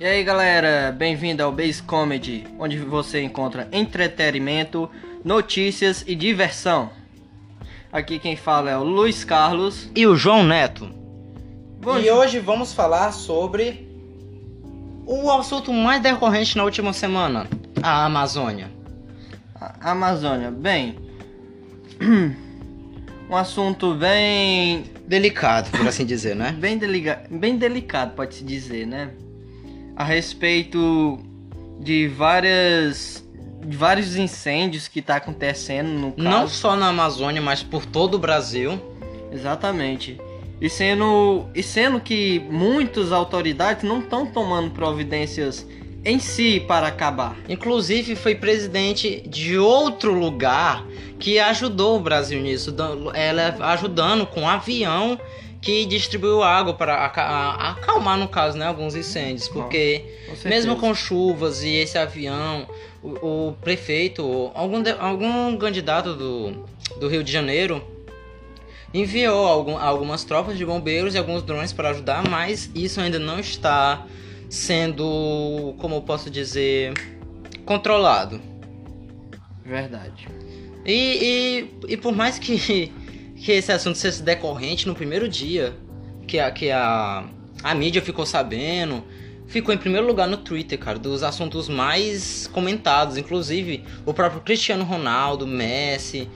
E aí galera, bem-vindo ao Base Comedy, onde você encontra entretenimento, notícias e diversão. Aqui quem fala é o Luiz Carlos. E o João Neto. Bom, e hoje vamos falar sobre o assunto mais decorrente na última semana: a Amazônia. A Amazônia, bem. Um assunto bem. Delicado, por assim dizer, né? Bem, deliga... bem delicado, pode-se dizer, né? A respeito de várias. De vários incêndios que tá acontecendo no caso. Não só na Amazônia, mas por todo o Brasil. Exatamente. E sendo, e sendo que muitas autoridades não estão tomando providências em si para acabar. Inclusive foi presidente de outro lugar que ajudou o Brasil nisso, ela ajudando com um avião que distribuiu água para acalmar no caso, né, alguns incêndios, porque com mesmo com chuvas e esse avião, o, o prefeito, algum algum candidato do, do Rio de Janeiro enviou algum, algumas tropas de bombeiros e alguns drones para ajudar, mas isso ainda não está sendo, como eu posso dizer, controlado. Verdade. E, e, e por mais que, que esse assunto seja decorrente no primeiro dia que a, que a, a mídia ficou sabendo, ficou em primeiro lugar no Twitter, cara, dos assuntos mais comentados. Inclusive, o próprio Cristiano Ronaldo, Messi,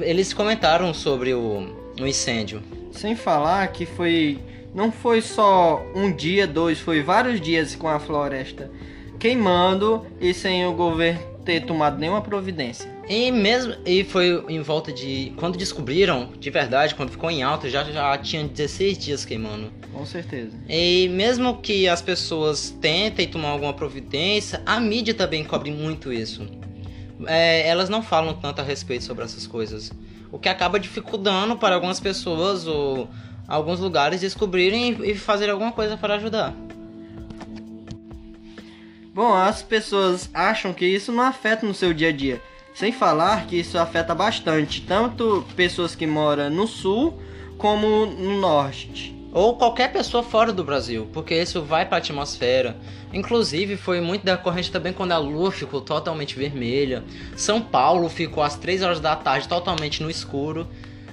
eles comentaram sobre o, o incêndio. Sem falar que foi não foi só um dia, dois, foi vários dias com a floresta queimando e sem o governo ter tomado nenhuma providência. E mesmo e foi em volta de quando descobriram de verdade, quando ficou em alta, já já tinha 16 dias queimando. Com certeza. E mesmo que as pessoas tentem tomar alguma providência, a mídia também cobre muito isso. É, elas não falam tanto a respeito sobre essas coisas, o que acaba dificultando para algumas pessoas ou alguns lugares descobrirem e fazer alguma coisa para ajudar. Bom, as pessoas acham que isso não afeta no seu dia a dia. Sem falar que isso afeta bastante, tanto pessoas que moram no sul como no norte. Ou qualquer pessoa fora do Brasil, porque isso vai para a atmosfera. Inclusive, foi muito decorrente também quando a lua ficou totalmente vermelha. São Paulo ficou às 3 horas da tarde totalmente no escuro.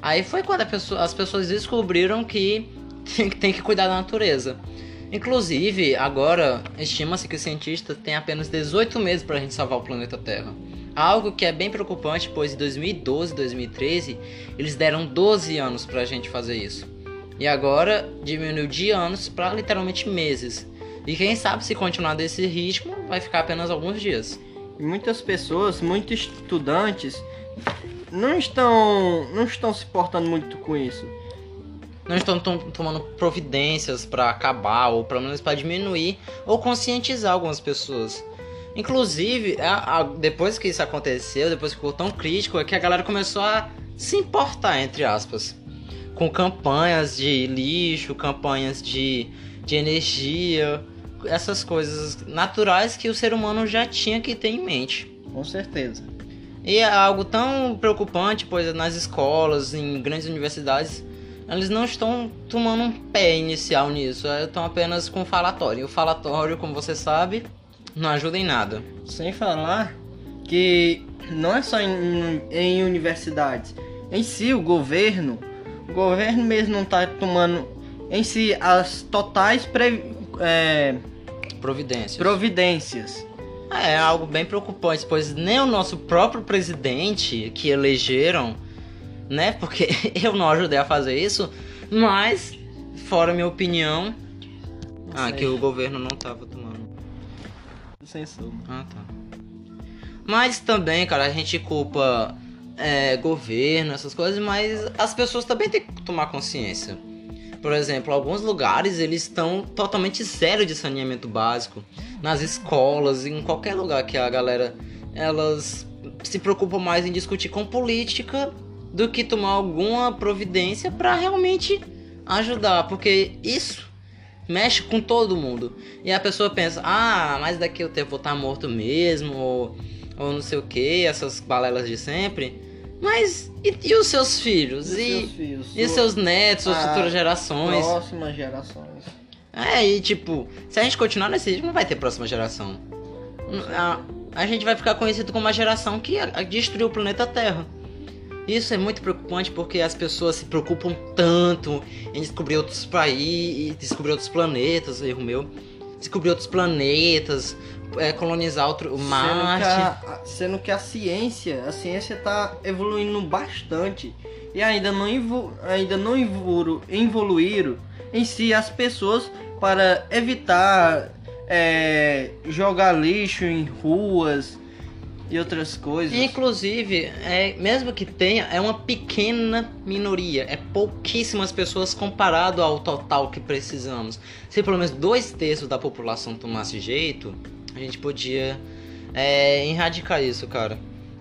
Aí foi quando pessoa, as pessoas descobriram que tem, tem que cuidar da natureza. Inclusive, agora estima-se que os cientistas têm apenas 18 meses para a gente salvar o planeta Terra. Algo que é bem preocupante, pois em 2012 e 2013 eles deram 12 anos para a gente fazer isso. E agora diminuiu de anos para literalmente meses. E quem sabe se continuar desse ritmo, vai ficar apenas alguns dias. Muitas pessoas, muitos estudantes não estão não estão se portando muito com isso. Não estão tomando providências para acabar ou pelo menos para diminuir ou conscientizar algumas pessoas. Inclusive, a, a, depois que isso aconteceu, depois que ficou tão crítico, é que a galera começou a se importar, entre aspas, com campanhas de lixo, campanhas de, de energia, essas coisas naturais que o ser humano já tinha que ter em mente. Com certeza. E é algo tão preocupante, pois nas escolas, em grandes universidades, eles não estão tomando um pé inicial nisso, estão apenas com falatório. E o falatório, como você sabe, não ajuda em nada. Sem falar que não é só em, em universidades. Em si, o governo, o governo mesmo não está tomando em si as totais pre, é, providências. providências é algo bem preocupante, pois nem o nosso próprio presidente que elegeram, né? Porque eu não ajudei a fazer isso, mas, fora minha opinião, ah, que o governo não tava tomando. Censura. Ah, tá. Mas também, cara, a gente culpa é, governo, essas coisas, mas as pessoas também têm que tomar consciência. Por exemplo, alguns lugares eles estão totalmente zero de saneamento básico. Nas escolas, em qualquer lugar que a galera elas se preocupam mais em discutir com política do que tomar alguma providência para realmente ajudar, porque isso mexe com todo mundo. E a pessoa pensa: "Ah, mas daqui eu vou estar morto mesmo", ou, ou não sei o que, essas balelas de sempre. Mas e, e os seus filhos? E, e, seus filhos? e seus netos, ah, futuras gerações? Próximas gerações. É, e tipo, se a gente continuar nesse ritmo, não vai ter próxima geração. A, a gente vai ficar conhecido como uma geração que destruiu o planeta Terra. Isso é muito preocupante porque as pessoas se preocupam tanto em descobrir outros países, descobrir outros planetas, erro meu, descobrir outros planetas, é, colonizar outro Marte. Sendo que, a, sendo que a ciência, a ciência está evoluindo bastante e ainda não, evolu, ainda não evolu, evoluíram em si as pessoas para evitar é, jogar lixo em ruas e outras coisas. Inclusive, é, mesmo que tenha, é uma pequena minoria. É pouquíssimas pessoas comparado ao total que precisamos. Se pelo menos dois terços da população tomasse jeito, a gente podia é, erradicar isso, cara.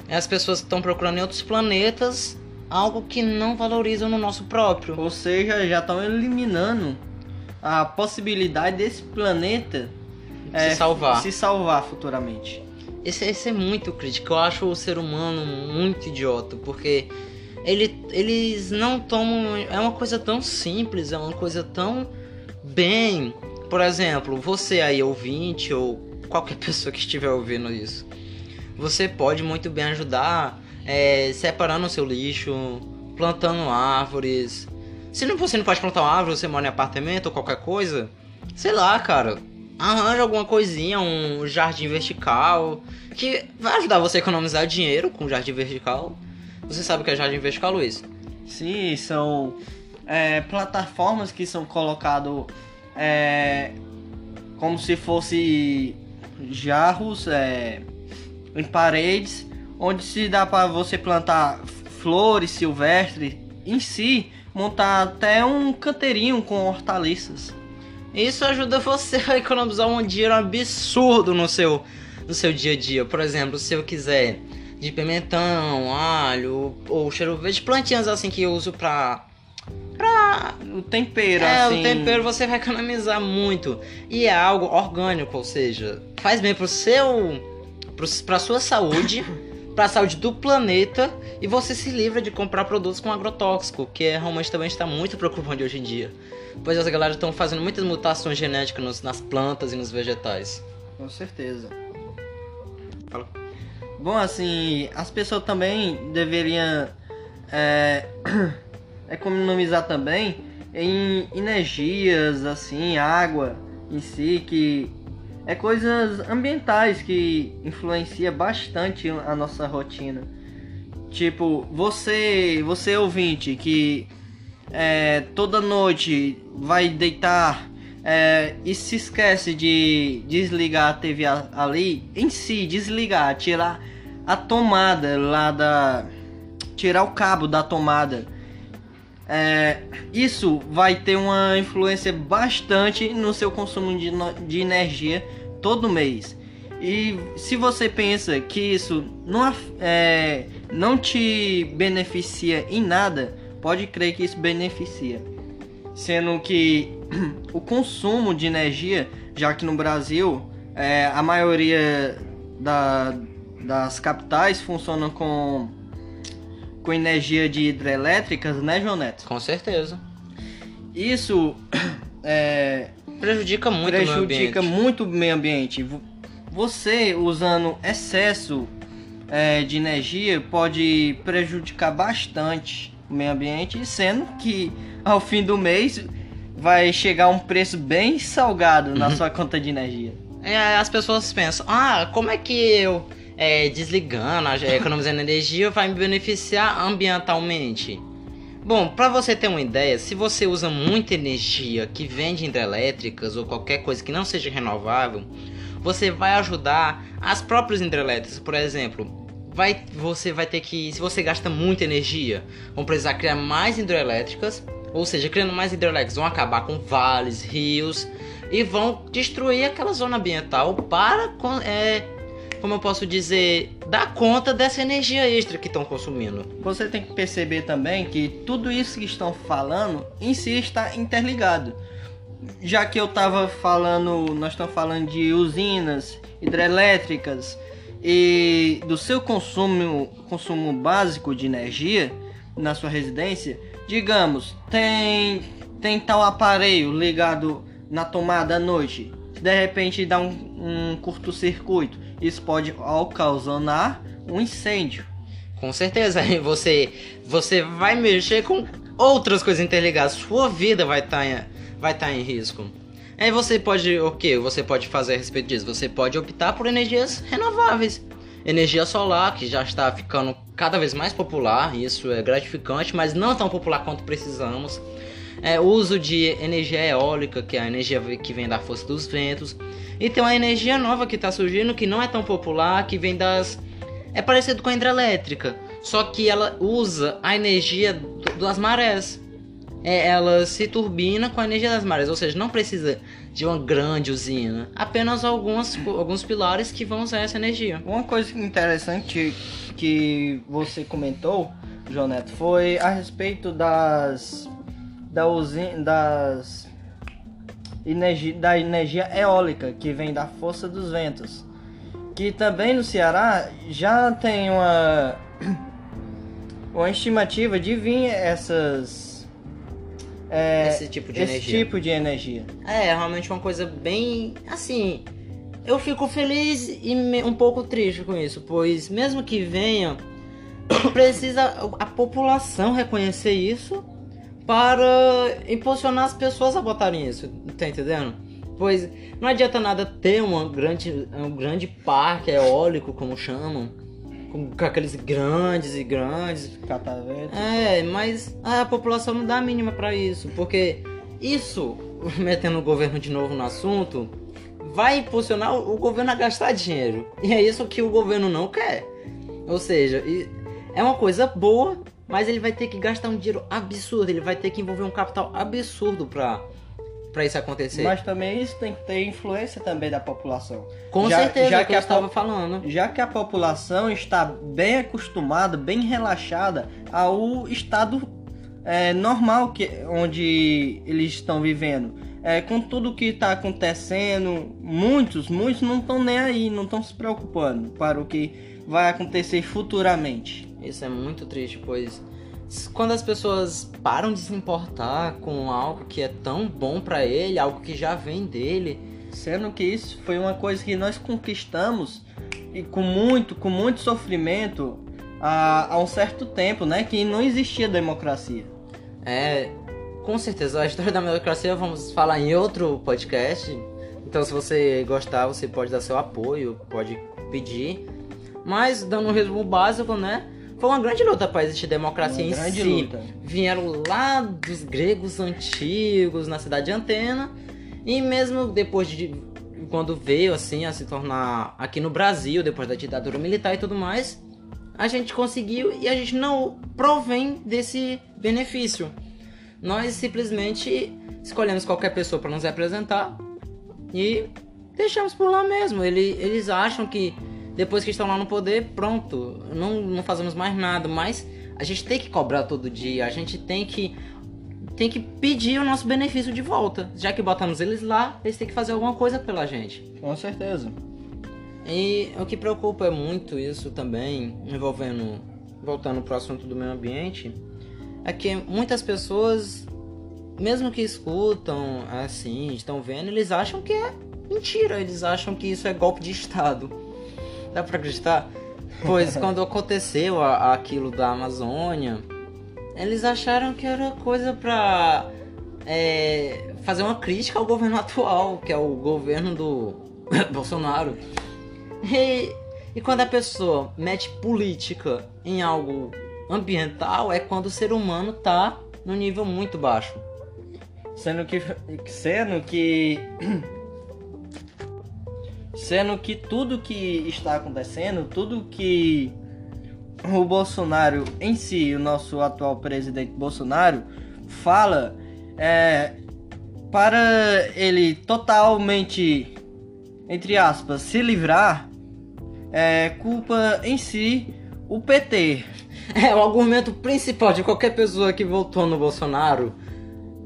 As pessoas estão procurando em outros planetas algo que não valorizam no nosso próprio. Ou seja, já estão eliminando a possibilidade desse planeta se é, salvar. Se salvar futuramente. Esse, esse é muito crítico. Eu acho o ser humano muito idiota, porque ele, eles não tomam. É uma coisa tão simples, é uma coisa tão bem. Por exemplo, você aí ouvinte ou qualquer pessoa que estiver ouvindo isso, você pode muito bem ajudar é, separando o seu lixo, plantando árvores. Se não, você não pode plantar uma árvore, você mora em apartamento ou qualquer coisa, sei lá, cara arranja alguma coisinha, um jardim vertical, que vai ajudar você a economizar dinheiro com jardim vertical. Você sabe o que é jardim vertical, Luiz? Sim, são é, plataformas que são colocadas é, como se fosse jarros é, em paredes, onde se dá para você plantar flores silvestres em si, montar até um canteirinho com hortaliças. Isso ajuda você a economizar um dinheiro absurdo no seu, no seu dia a dia. Por exemplo, se eu quiser de pimentão, alho ou cheiro verde, plantinhas assim que eu uso pra. pra. O tempero, é, assim. o tempero você vai economizar muito. E é algo orgânico, ou seja, faz bem pro seu. Pro, pra sua saúde. para a saúde do planeta e você se livra de comprar produtos com agrotóxico, que é realmente também está muito preocupante hoje em dia pois as galera estão fazendo muitas mutações genéticas nos, nas plantas e nos vegetais. Com certeza. Fala. Bom, assim, as pessoas também deveriam é, economizar também em energias, assim, água em si, que é coisas ambientais que influencia bastante a nossa rotina. Tipo, você, você ouvinte que é, toda noite vai deitar é, e se esquece de desligar a TV ali, em si, desligar, tirar a tomada lá da. tirar o cabo da tomada. É, isso vai ter uma influência bastante no seu consumo de, de energia todo mês. E se você pensa que isso não, é, não te beneficia em nada, pode crer que isso beneficia. Sendo que o consumo de energia, já que no Brasil é, a maioria da, das capitais funcionam com, com energia de hidrelétricas, né, João Neto? Com certeza. Isso é, prejudica muito prejudica o meio muito o meio ambiente. Você usando excesso é, de energia pode prejudicar bastante o meio ambiente, sendo que ao fim do mês vai chegar um preço bem salgado na uhum. sua conta de energia. É, as pessoas pensam, ah, como é que eu é, desligando, economizando energia vai me beneficiar ambientalmente? Bom, para você ter uma ideia, se você usa muita energia que vem de hidrelétricas ou qualquer coisa que não seja renovável, você vai ajudar as próprias hidrelétricas. Por exemplo, vai, você vai ter que, se você gasta muita energia, vão precisar criar mais hidrelétricas, ou seja, criando mais hidrelétricas vão acabar com vales, rios e vão destruir aquela zona ambiental para, é, como eu posso dizer, dar conta dessa energia extra que estão consumindo. Você tem que perceber também que tudo isso que estão falando em si está interligado. Já que eu estava falando, nós estamos falando de usinas hidrelétricas, e do seu consumo, consumo básico de energia na sua residência, digamos, tem, tem tal aparelho ligado na tomada à noite, de repente dá um, um curto-circuito, isso pode ocasionar um incêndio. Com certeza, você você vai mexer com outras coisas interligadas, sua vida vai estar em, vai estar em risco. Aí você pode, o que você pode fazer a respeito disso? Você pode optar por energias renováveis. Energia solar, que já está ficando cada vez mais popular, isso é gratificante, mas não tão popular quanto precisamos. É, uso de energia eólica, que é a energia que vem da força dos ventos. E tem uma energia nova que está surgindo, que não é tão popular, que vem das. É parecido com a hidrelétrica, só que ela usa a energia das marés é, ela se turbina com a energia das marés, ou seja, não precisa de uma grande usina, apenas algumas, alguns pilares que vão usar essa energia. Uma coisa interessante que você comentou, João Neto, foi a respeito das da usina, das energia, da energia eólica que vem da força dos ventos, que também no Ceará já tem uma uma estimativa de vir essas é, esse tipo de esse energia. tipo de energia. É, é realmente uma coisa bem assim. Eu fico feliz e um pouco triste com isso, pois mesmo que venha, precisa a população reconhecer isso para impulsionar as pessoas a botarem isso, tá entendendo? Pois não adianta nada ter uma grande, um grande parque eólico, como chamam, com, com aqueles grandes e grandes. Catavetes. É, mas a população não dá a mínima para isso, porque isso, metendo o governo de novo no assunto, vai impulsionar o governo a gastar dinheiro. E é isso que o governo não quer. Ou seja, é uma coisa boa, mas ele vai ter que gastar um dinheiro absurdo, ele vai ter que envolver um capital absurdo para para isso acontecer. Mas também isso tem que ter influência também da população. Com já, certeza, já que, que eu estava falando. Já que a população está bem acostumada, bem relaxada ao estado é, normal que, onde eles estão vivendo. É, com tudo que está acontecendo, muitos, muitos não estão nem aí, não estão se preocupando para o que vai acontecer futuramente. Isso é muito triste, pois quando as pessoas param de se importar com algo que é tão bom para ele, algo que já vem dele, sendo que isso foi uma coisa que nós conquistamos e com muito, com muito sofrimento há, há um certo tempo, né, que não existia democracia. É, com certeza a história da democracia vamos falar em outro podcast. Então, se você gostar, você pode dar seu apoio, pode pedir. Mas dando um resumo básico, né? Foi uma grande luta para existir democracia uma em si. Luta. Vieram lá dos gregos antigos, na cidade de Antena, e mesmo depois de quando veio assim a se tornar aqui no Brasil, depois da ditadura militar e tudo mais, a gente conseguiu e a gente não provém desse benefício. Nós simplesmente escolhemos qualquer pessoa para nos representar e deixamos por lá mesmo. Eles, eles acham que depois que estão lá no poder, pronto, não, não fazemos mais nada, mas a gente tem que cobrar todo dia, a gente tem que tem que pedir o nosso benefício de volta. Já que botamos eles lá, eles têm que fazer alguma coisa pela gente. Com certeza. E o que preocupa é muito isso também, envolvendo, voltando para o assunto do meio ambiente, é que muitas pessoas, mesmo que escutam assim, estão vendo, eles acham que é mentira, eles acham que isso é golpe de Estado. Dá pra acreditar? Pois quando aconteceu a, aquilo da Amazônia, eles acharam que era coisa pra é, fazer uma crítica ao governo atual, que é o governo do Bolsonaro. E, e quando a pessoa mete política em algo ambiental, é quando o ser humano tá no nível muito baixo. Sendo que, sendo que Sendo que tudo que está acontecendo, tudo que o Bolsonaro em si, o nosso atual presidente Bolsonaro, fala é, para ele totalmente, entre aspas, se livrar, é culpa em si o PT. É o argumento principal de qualquer pessoa que votou no Bolsonaro.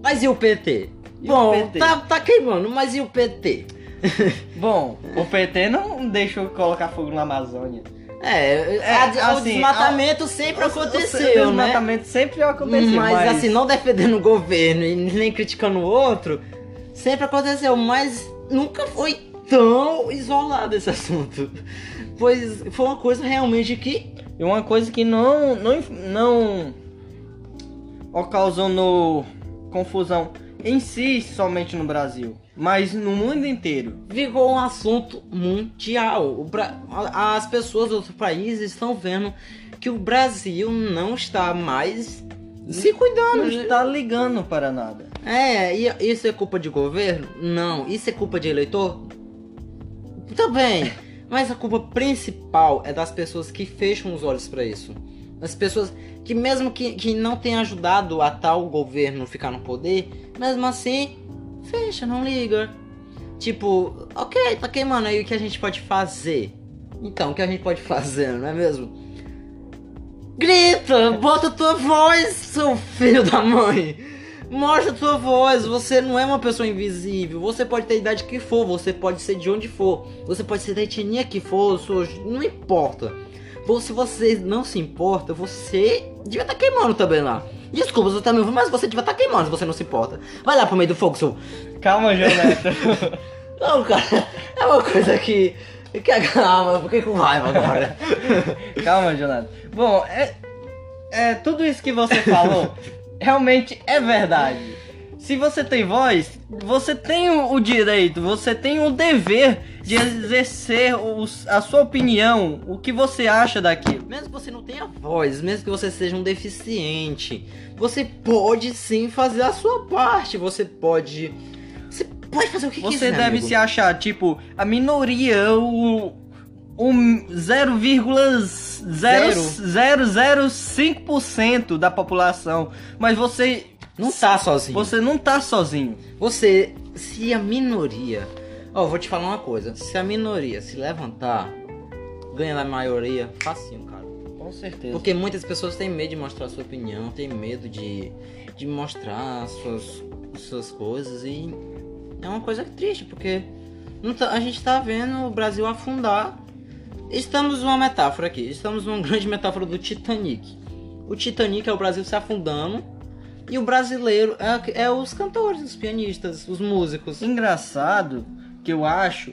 Mas e o PT? E Bom, o PT? Tá, tá queimando, mas e o PT? Bom, o PT não deixou colocar fogo na Amazônia. É, é a, assim, o desmatamento a, sempre aconteceu, o, o, o desmatamento né? sempre aconteceu. Mas, mas, assim, não defendendo o governo e nem criticando o outro, Sempre aconteceu, mas nunca foi tão isolado esse assunto. Pois foi uma coisa realmente que. E uma coisa que não. não, não ocasionou confusão em si somente no Brasil, mas no mundo inteiro. Virou um assunto mundial. Bra... As pessoas dos outros países estão vendo que o Brasil não está mais se cuidando. Não está ligando para nada. É, e isso é culpa de governo? Não. Isso é culpa de eleitor? Também. Mas a culpa principal é das pessoas que fecham os olhos para isso. As pessoas que mesmo que, que não tenham ajudado a tal governo ficar no poder, mesmo assim, fecha, não liga. Tipo, ok, tá queimando aí o que a gente pode fazer. Então, o que a gente pode fazer, não é mesmo? Grita, bota tua voz, seu filho da mãe. Mostra tua voz, você não é uma pessoa invisível. Você pode ter a idade que for, você pode ser de onde for, você pode ser da etnia que for, não importa. Se você não se importa, você devia estar tá queimando também lá. Desculpa, você tá me ouvindo, mas você devia estar tá queimando se você não se importa. Vai lá pro meio do fogo, seu. Calma, Jonathan. não, cara, é uma coisa que. Que calma, fiquei com raiva agora. calma, Jonathan. Bom, é, é. Tudo isso que você falou realmente é verdade. Se você tem voz, você tem o, direito, você tem o dever de exercer os, a sua opinião, o que você acha daquilo. Mesmo que você não tenha voz, mesmo que você seja um deficiente, você pode sim fazer a sua parte. Você pode. Você pode fazer o que você quiser. Você deve amigo. se achar, tipo, a minoria, o. Um 0,005% da população. Mas você não tá sozinho. Você não tá sozinho. Você, se a minoria. Ó, vou te falar uma coisa. Se a minoria se levantar, ganha a maioria, facinho, cara. Com certeza. Porque muitas pessoas têm medo de mostrar sua opinião, têm medo de, de mostrar suas, suas coisas. E é uma coisa triste, porque tá, a gente tá vendo o Brasil afundar. Estamos numa metáfora aqui. Estamos numa grande metáfora do Titanic. O Titanic é o Brasil se afundando e o brasileiro é, é os cantores, os pianistas, os músicos. Engraçado que eu acho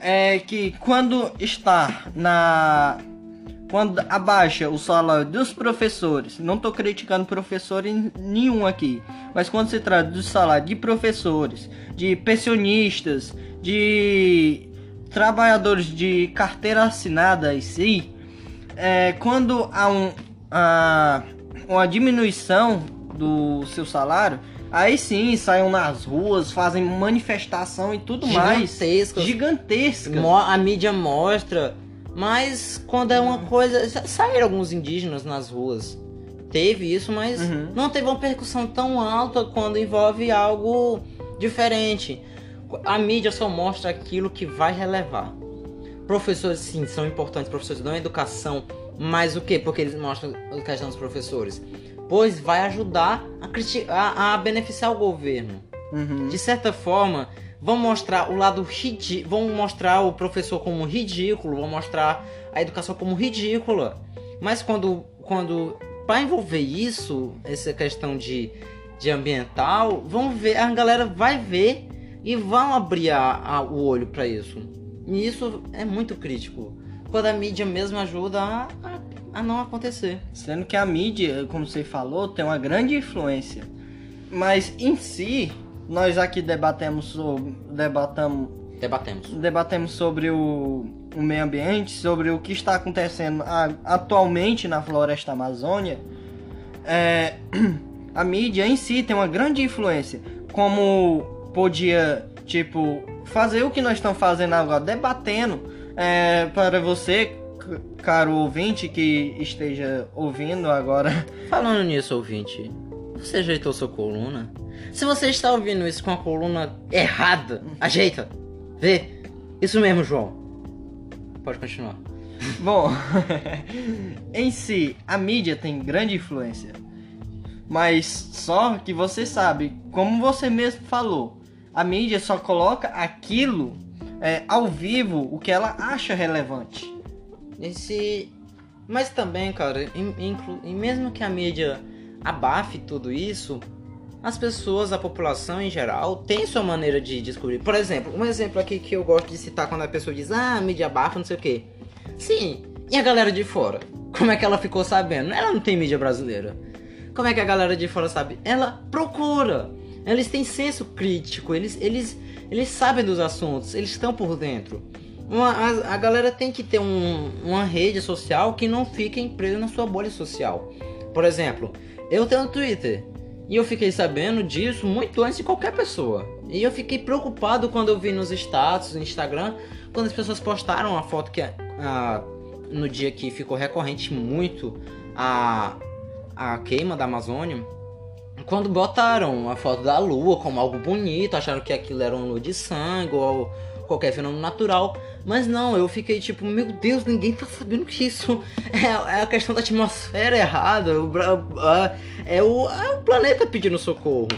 é que quando está na quando abaixa o salário dos professores, não estou criticando professor nenhum aqui, mas quando se trata do salário de professores, de pensionistas, de trabalhadores de carteira assinada em si, é, quando há um, a, uma diminuição do seu salário, aí sim saiam nas ruas, fazem manifestação e tudo mais. Gigantesca. A mídia mostra. Mas quando é uma coisa. Saíram alguns indígenas nas ruas. Teve isso, mas uhum. não teve uma percussão tão alta quando envolve algo diferente. A mídia só mostra aquilo que vai relevar. Professores, sim, são importantes. Professores dão educação. Mas o que? Porque eles mostram a questão dos professores pois vai ajudar a, criticar, a beneficiar o governo. Uhum. De certa forma, vão mostrar o lado ridículo, vão mostrar o professor como ridículo, vão mostrar a educação como ridícula. Mas quando, quando para envolver isso, essa questão de, de ambiental, vão ver, a galera vai ver e vão abrir a, a, o olho para isso. E isso é muito crítico. Quando a mídia mesmo ajuda a, a a não acontecer. Sendo que a mídia, como você falou, tem uma grande influência. Mas em si, nós aqui debatemos sobre. Debatamos. Debatemos. Debatemos sobre o, o meio ambiente, sobre o que está acontecendo a, atualmente na floresta amazônia. É, a mídia em si tem uma grande influência. Como podia, tipo, fazer o que nós estamos fazendo agora, debatendo é, para você caro ouvinte que esteja ouvindo agora. Falando nisso, ouvinte, você ajeitou sua coluna? Se você está ouvindo isso com a coluna errada, ajeita. Vê. Isso mesmo, João. Pode continuar. Bom, em si, a mídia tem grande influência. Mas só que você sabe, como você mesmo falou, a mídia só coloca aquilo é, ao vivo o que ela acha relevante. Esse. Mas também, cara, e, mesmo que a mídia abafe tudo isso, as pessoas, a população em geral, tem sua maneira de descobrir. Por exemplo, um exemplo aqui que eu gosto de citar quando a pessoa diz, ah, mídia bafa, não sei o quê. Sim, e a galera de fora? Como é que ela ficou sabendo? Ela não tem mídia brasileira. Como é que a galera de fora sabe? Ela procura. Eles têm senso crítico, eles, eles, eles sabem dos assuntos, eles estão por dentro. Uma, a, a, galera tem que ter um, uma rede social que não fique presa na sua bolha social. Por exemplo, eu tenho um Twitter. E eu fiquei sabendo disso muito antes de qualquer pessoa. E eu fiquei preocupado quando eu vi nos status, no Instagram, quando as pessoas postaram a foto que a, no dia que ficou recorrente muito a, a queima da Amazônia. Quando botaram a foto da lua como algo bonito, acharam que aquilo era uma lua de sangue ou qualquer fenômeno natural. Mas não, eu fiquei tipo, meu Deus, ninguém tá sabendo que isso é, é a questão da atmosfera errada. O, é, o, é o planeta pedindo socorro.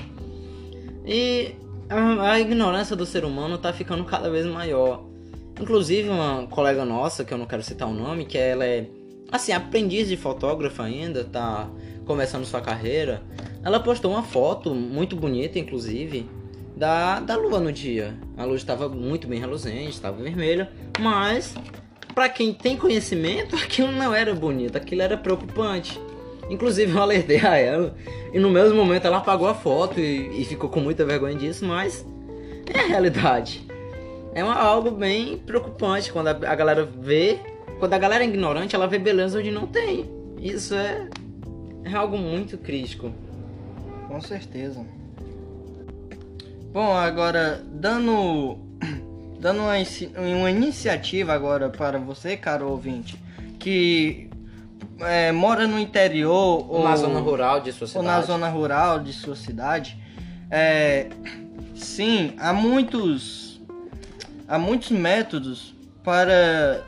E a, ignorância do ser humano tá ficando cada vez maior. Inclusive, uma colega nossa, que eu não quero citar o nome, que ela é, assim, aprendiz de fotógrafa ainda, tá começando sua carreira. Ela postou uma foto muito bonita, inclusive, da, da lua no dia. A luz estava muito bem reluzente, estava vermelha, mas para quem tem conhecimento, aquilo não era bonito, aquilo era preocupante. Inclusive eu alertei a ela e no mesmo momento ela apagou a foto e, e ficou com muita vergonha disso, mas é a realidade. É uma, algo bem preocupante quando a, a galera vê, quando a galera é ignorante, ela vê beleza onde não tem. Isso é, é algo muito crítico. Com certeza. Bom, agora dando dando uma, uma iniciativa agora para você, caro ouvinte, que é, mora no interior ou na zona rural de sua cidade, ou na zona rural de sua cidade, é, sim, há muitos há muitos métodos para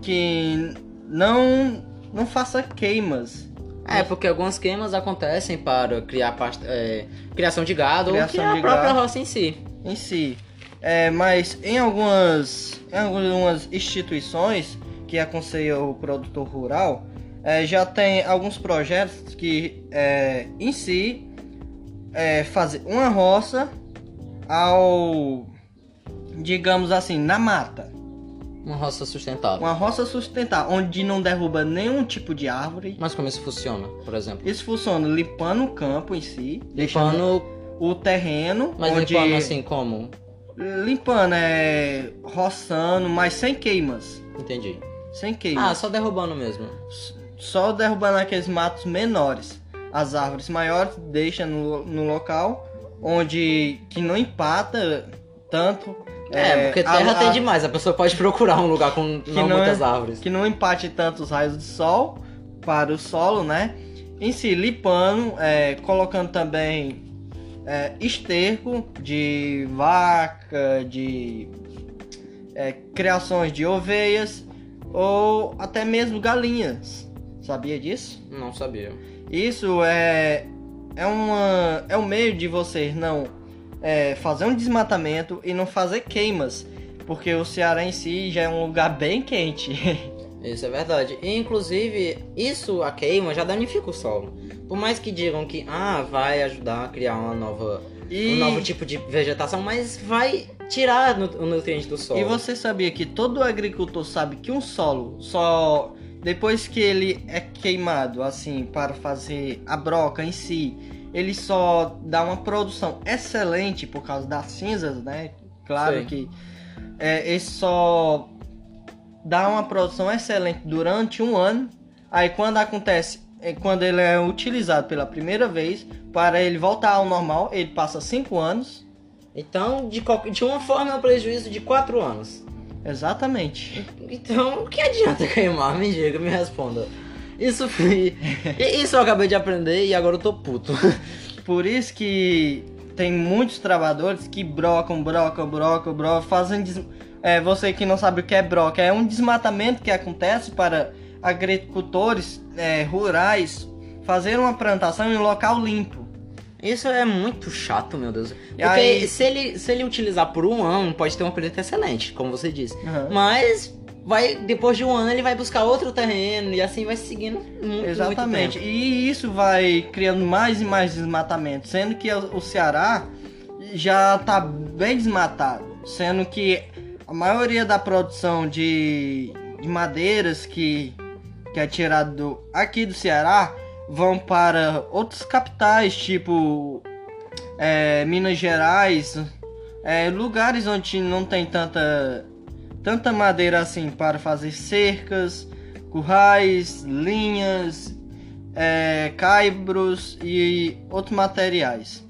que não não faça queimas é, porque algumas queimas acontecem para criar é, criação de gado criação ou criar a própria gado roça em si. Em si. É, mas em algumas, em algumas instituições que aconselham o produtor rural, é, já tem alguns projetos que é, em si é, fazer uma roça ao digamos assim na mata uma roça sustentável. Uma roça sustentável, onde não derruba nenhum tipo de árvore. Mas como isso funciona, por exemplo? Isso funciona limpando o campo em si. Limpando o terreno. Mas onde... limpando assim como? Limpando, é. roçando, mas sem queimas. Entendi. Sem queimas. Ah, só derrubando mesmo. Só derrubando aqueles matos menores. As árvores maiores deixa no, no local onde que não empata tanto é, é, porque terra a, tem demais, a pessoa pode procurar um lugar com não, não muitas é, árvores. Que não empate tantos raios de sol para o solo, né? Em si, lipando, é, colocando também é, esterco de vaca, de é, criações de ovelhas ou até mesmo galinhas. Sabia disso? Não sabia. Isso é, é, uma, é um meio de vocês não é, fazer um desmatamento e não fazer queimas, porque o Ceará em si já é um lugar bem quente. Isso é verdade. E, inclusive, isso, a queima, já danifica o solo. Por mais que digam que ah, vai ajudar a criar uma nova, e... um novo tipo de vegetação, mas vai tirar o nutriente do solo. E você sabia que todo agricultor sabe que um solo só depois que ele é queimado assim para fazer a broca em si, ele só dá uma produção excelente por causa das cinzas, né? Claro Sim. que é, ele só dá uma produção excelente durante um ano. Aí quando acontece, é, quando ele é utilizado pela primeira vez, para ele voltar ao normal, ele passa cinco anos. Então, de, qualquer, de uma forma, é um prejuízo de quatro anos. Exatamente. Então, o que adianta queimar? Me diga, me responda. Isso foi. isso eu acabei de aprender e agora eu tô puto. Por isso que tem muitos trabalhadores que brocam, brocam, brocam, brocam, fazem. Des... É, você que não sabe o que é broca, é um desmatamento que acontece para agricultores é, rurais fazer uma plantação em local limpo. Isso é muito chato, meu Deus. Porque aí... se, ele, se ele utilizar por um ano, pode ter uma colheita excelente, como você disse. Uhum. Mas vai depois de um ano ele vai buscar outro terreno e assim vai seguindo muito, Exatamente. muito. E isso vai criando mais e mais desmatamento, sendo que o Ceará já está bem desmatado, sendo que a maioria da produção de, de madeiras que, que é tirado aqui do Ceará vão para outras capitais, tipo é, Minas Gerais, é, lugares onde não tem tanta tanta madeira assim para fazer cercas, currais, linhas, é, caibros e outros materiais.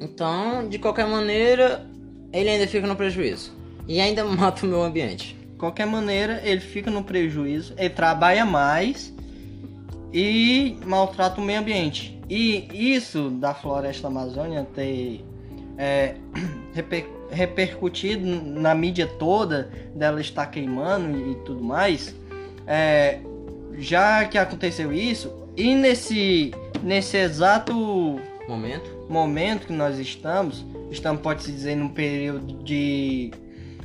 Então, de qualquer maneira, ele ainda fica no prejuízo. E ainda mata o meu ambiente. De qualquer maneira, ele fica no prejuízo, ele trabalha mais e maltrata o meio ambiente. E isso da floresta amazônica ter é, reper, repercutido na mídia toda, dela estar queimando e tudo mais, é, já que aconteceu isso, e nesse, nesse exato Momento. momento que nós estamos, estamos, pode-se dizer, num período de,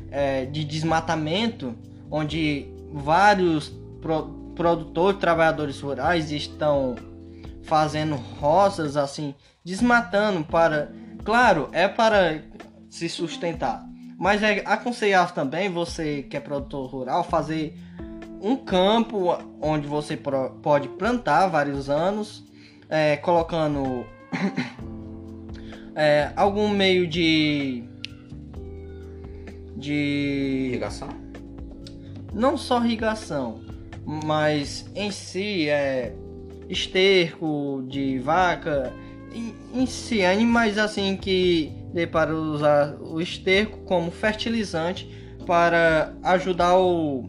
é, de desmatamento, onde vários pro, produtores, trabalhadores rurais estão fazendo roças assim, desmatando para, claro, é para se sustentar, mas é aconselhável também você que é produtor rural fazer um campo onde você pode plantar vários anos, é, colocando é, algum meio de de Irrigação? não só irrigação, mas em si é esterco de vaca, em, em si animais assim que para usar o esterco como fertilizante para ajudar o,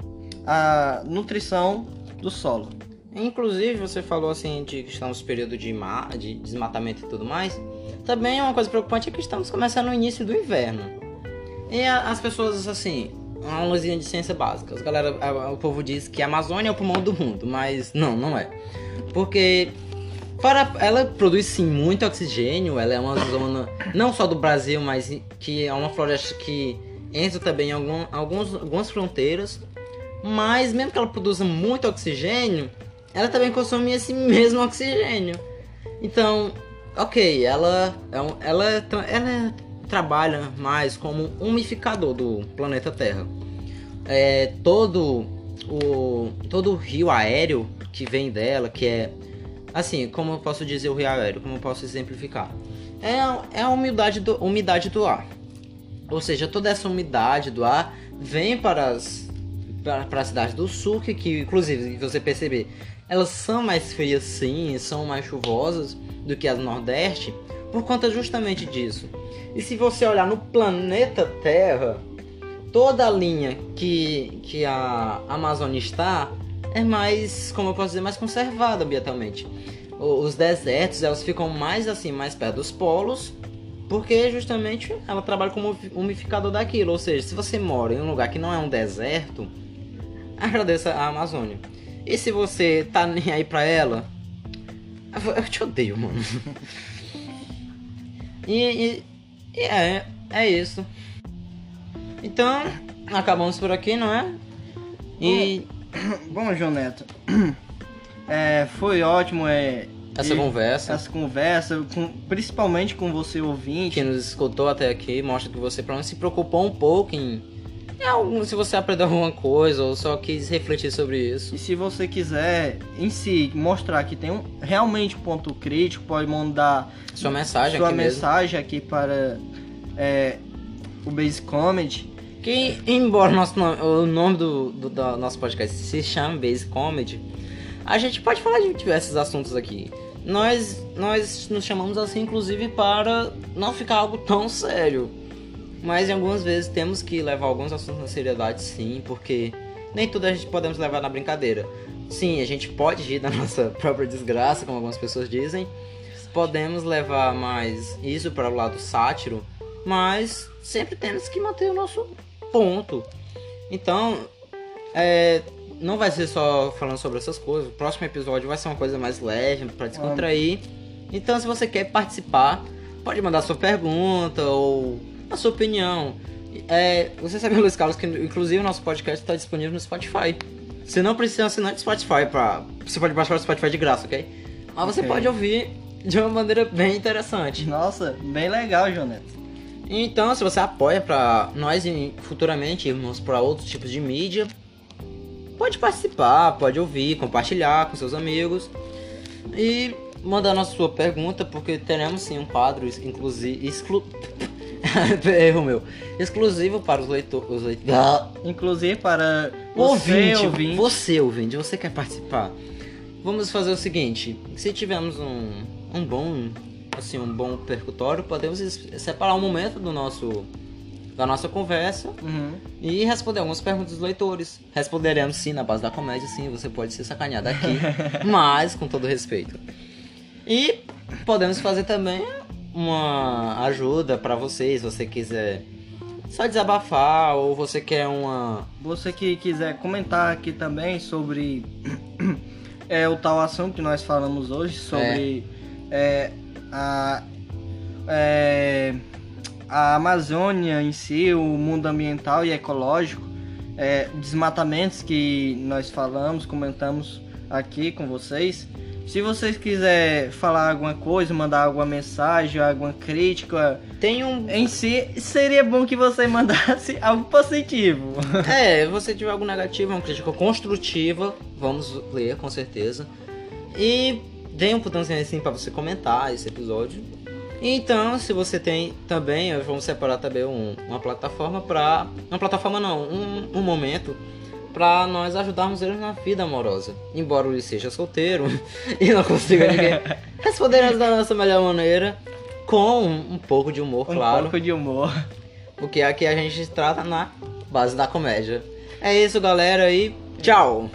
a nutrição do solo. Inclusive, você falou assim de que estamos no período de, de desmatamento e tudo mais. Também uma coisa preocupante é que estamos começando no início do inverno. E a- as pessoas, assim, uma luzinha de ciência básica. As galera, a- o povo diz que a Amazônia é o pulmão do mundo, mas não, não é. Porque para, ela produz sim muito oxigênio, ela é uma zona não só do Brasil, mas que é uma floresta que entra também em algum, alguns, algumas fronteiras. Mas mesmo que ela produza muito oxigênio, ela também consome esse mesmo oxigênio. Então, ok, ela, é um- ela, tra- ela trabalha mais como umificador do planeta Terra. É, todo o todo o rio aéreo que vem dela, que é assim, como eu posso dizer o rio aéreo, como eu posso exemplificar? É, a- é a umidade do, umidade do ar. Ou seja, toda essa umidade do ar vem para as para, para as cidades do sul, que, que inclusive, você perceber, elas são mais frias sim, são mais chuvosas do que as nordeste, por conta justamente disso. E se você olhar no planeta Terra, toda a linha que, que a Amazônia está é mais, como eu posso dizer, mais conservada ambientalmente. Os desertos, elas ficam mais assim, mais perto dos polos, porque justamente ela trabalha como umificador daquilo. Ou seja, se você mora em um lugar que não é um deserto, agradeça a Amazônia. E se você tá nem aí pra ela, eu te odeio, mano. E, e- e é, é isso. Então, acabamos por aqui, não é? E Bom, João Neto, é, foi ótimo é, essa e- conversa, essa conversa, com- principalmente com você ouvinte. quem nos escutou até aqui, mostra que você pelo menos se preocupou um pouco em, algum, se você aprendeu alguma coisa ou só quis refletir sobre isso. E se você quiser em si mostrar que tem um, realmente um ponto crítico, pode mandar Sua mensagem sua aqui mesmo. mensagem aqui para é, o Base Comedy. Que, embora nosso nome- o nome do, do, do nosso podcast se chame Base Comedy, a gente pode falar de diversos assuntos aqui. Nós, nós nos chamamos assim, inclusive, para não ficar algo tão sério. Mas em algumas vezes temos que levar alguns assuntos na seriedade, sim, porque nem tudo a gente podemos levar na brincadeira. Sim, a gente pode rir da nossa própria desgraça, como algumas pessoas dizem. Podemos levar mais isso para o lado sátiro, mas sempre temos que manter o nosso ponto. Então, é, não vai ser só falando sobre essas coisas. O próximo episódio vai ser uma coisa mais leve, para descontrair. Então, se você quer participar, pode mandar sua pergunta ou a sua opinião. É, você sabe, Luiz Carlos, que inclusive o nosso podcast está disponível no Spotify. Você não precisa assinar de Spotify pra. Você pode baixar o Spotify de graça, ok? Mas você Ok. pode ouvir de uma maneira bem interessante. Nossa, bem legal, Neto. Então, se você apoia pra nós futuramente irmos para outros tipos de mídia, pode participar, pode ouvir, compartilhar com seus amigos e mandar a sua pergunta, porque teremos sim um quadro inclusive exclu... erro meu, exclusivo para os leitores, os leit- Ah, Inclusive para ouvinte, você, ouvinte. você ouvinte, você quer participar? Vamos fazer o seguinte, se tivermos um, um bom, assim, um bom percutório, podemos separar um momento do nosso da nossa conversa Uhum. e responder algumas perguntas dos leitores. Responderemos sim na base da comédia, sim, você pode ser sacaneado aqui, mas com todo respeito. E podemos fazer também uma ajuda pra vocês, se você quiser só desabafar ou você quer uma Você que quiser comentar aqui também sobre é, o tal assunto que nós falamos hoje, sobre é, a, é, a Amazônia em si, o mundo ambiental e ecológico, é, desmatamentos que nós falamos, comentamos aqui com vocês. Se vocês quiserem falar alguma coisa, mandar alguma mensagem, alguma crítica, tem um em si, seria bom que você mandasse algo positivo. É, se você tiver algo negativo, uma crítica construtiva, vamos ler com certeza. E dê um botãozinho assim pra você comentar esse episódio. Então, se você tem também, nós vamos separar também um- uma plataforma pra. Uma plataforma não, um, um momento pra nós ajudarmos eles na vida amorosa. Embora ele seja solteiro e não consiga ninguém, responderemos da nossa melhor maneira, com um, um pouco de humor, Um claro. pouco de humor. Porque aqui a gente trata na base da comédia. É isso, galera, e tchau!